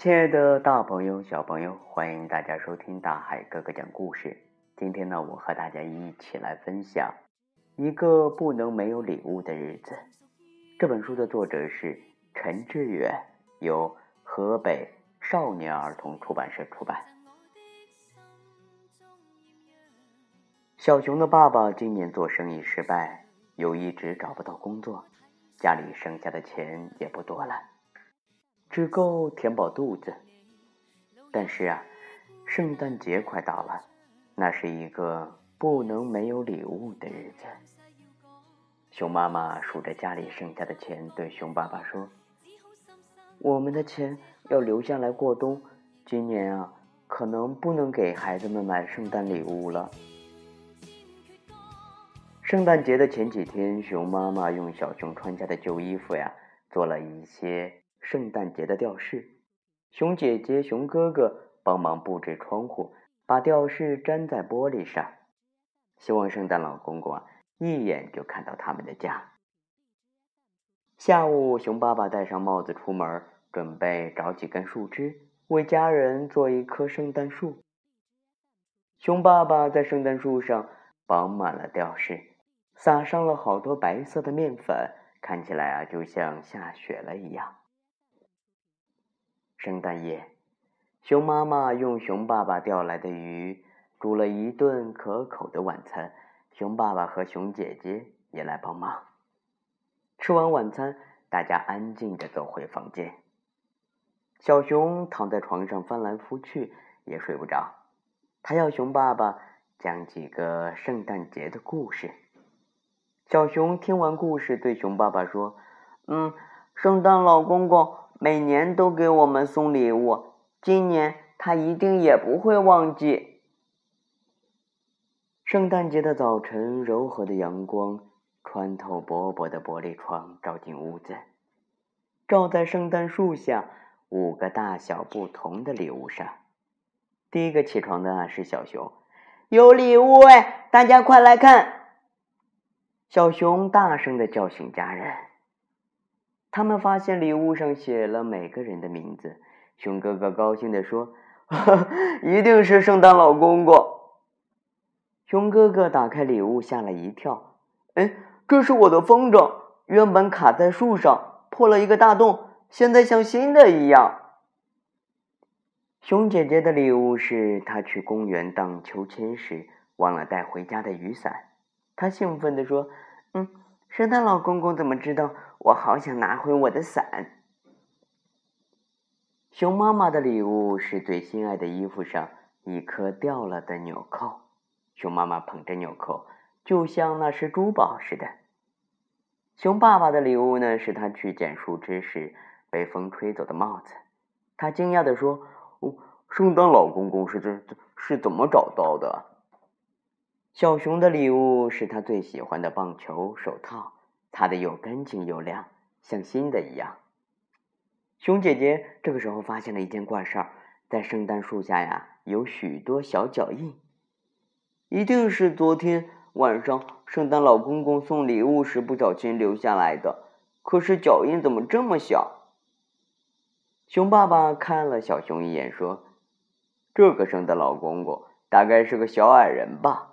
亲爱的大朋友、小朋友，欢迎大家收听大海哥哥讲故事。今天呢，我和大家一起来分享一个不能没有礼物的日子。这本书的作者是陈志远，由河北少年儿童出版社出版。小熊的爸爸今年做生意失败，又一直找不到工作，家里剩下的钱也不多了。只够填饱肚子，但是啊，圣诞节快到了，那是一个不能没有礼物的日子。熊妈妈数着家里剩下的钱，对熊爸爸说：“我们的钱要留下来过冬，今年啊，可能不能给孩子们买圣诞礼物了。”圣诞节的前几天，熊妈妈用小熊穿下的旧衣服呀，做了一些。圣诞节的吊饰，熊姐姐、熊哥哥帮忙布置窗户，把吊饰粘在玻璃上，希望圣诞老公公啊一眼就看到他们的家。下午，熊爸爸戴上帽子出门，准备找几根树枝为家人做一棵圣诞树。熊爸爸在圣诞树上绑满了吊饰，撒上了好多白色的面粉，看起来啊就像下雪了一样。圣诞夜，熊妈妈用熊爸爸钓来的鱼煮了一顿可口的晚餐。熊爸爸和熊姐姐也来帮忙。吃完晚餐，大家安静的走回房间。小熊躺在床上翻来覆去，也睡不着。他要熊爸爸讲几个圣诞节的故事。小熊听完故事，对熊爸爸说：“嗯，圣诞老公公。”每年都给我们送礼物，今年他一定也不会忘记。圣诞节的早晨，柔和的阳光穿透薄薄的玻璃窗，照进屋子，照在圣诞树下五个大小不同的礼物上。第一个起床的是小熊，有礼物哎，大家快来看！小熊大声的叫醒家人。他们发现礼物上写了每个人的名字。熊哥哥高兴地说：“ 一定是圣诞老公公。”熊哥哥打开礼物，吓了一跳：“哎，这是我的风筝，原本卡在树上，破了一个大洞，现在像新的一样。”熊姐姐的礼物是她去公园荡秋千时忘了带回家的雨伞。她兴奋地说：“嗯。”圣诞老公公怎么知道我好想拿回我的伞？熊妈妈的礼物是最心爱的衣服上一颗掉了的纽扣。熊妈妈捧着纽扣，就像那是珠宝似的。熊爸爸的礼物呢，是他去捡树枝时被风吹走的帽子。他惊讶地说：“哦，圣诞老公公是这是怎么找到的？”小熊的礼物是他最喜欢的棒球手套，擦的又干净又亮，像新的一样。熊姐姐这个时候发现了一件怪事儿，在圣诞树下呀有许多小脚印，一定是昨天晚上圣诞老公公送礼物时不小心留下来的。可是脚印怎么这么小？熊爸爸看了小熊一眼，说：“这个圣诞老公公大概是个小矮人吧。”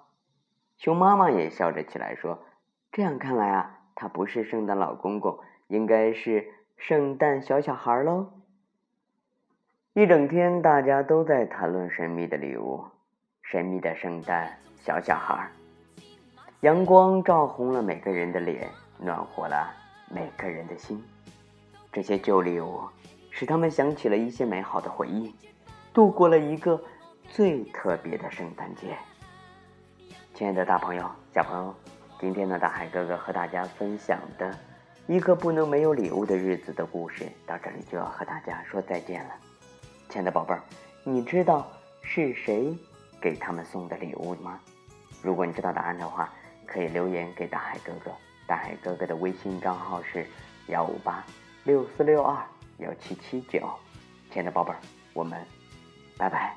熊妈妈也笑着起来说：“这样看来啊，他不是圣诞老公公，应该是圣诞小小孩喽。”一整天，大家都在谈论神秘的礼物，神秘的圣诞小小孩。阳光照红了每个人的脸，暖和了每个人的心。这些旧礼物使他们想起了一些美好的回忆，度过了一个最特别的圣诞节。亲爱的大朋友、小朋友，今天呢，大海哥哥和大家分享的一个不能没有礼物的日子的故事，到这里就要和大家说再见了。亲爱的宝贝儿，你知道是谁给他们送的礼物吗？如果你知道答案的话，可以留言给大海哥哥。大海哥哥的微信账号是幺五八六四六二幺七七九。亲爱的宝贝儿，我们拜拜。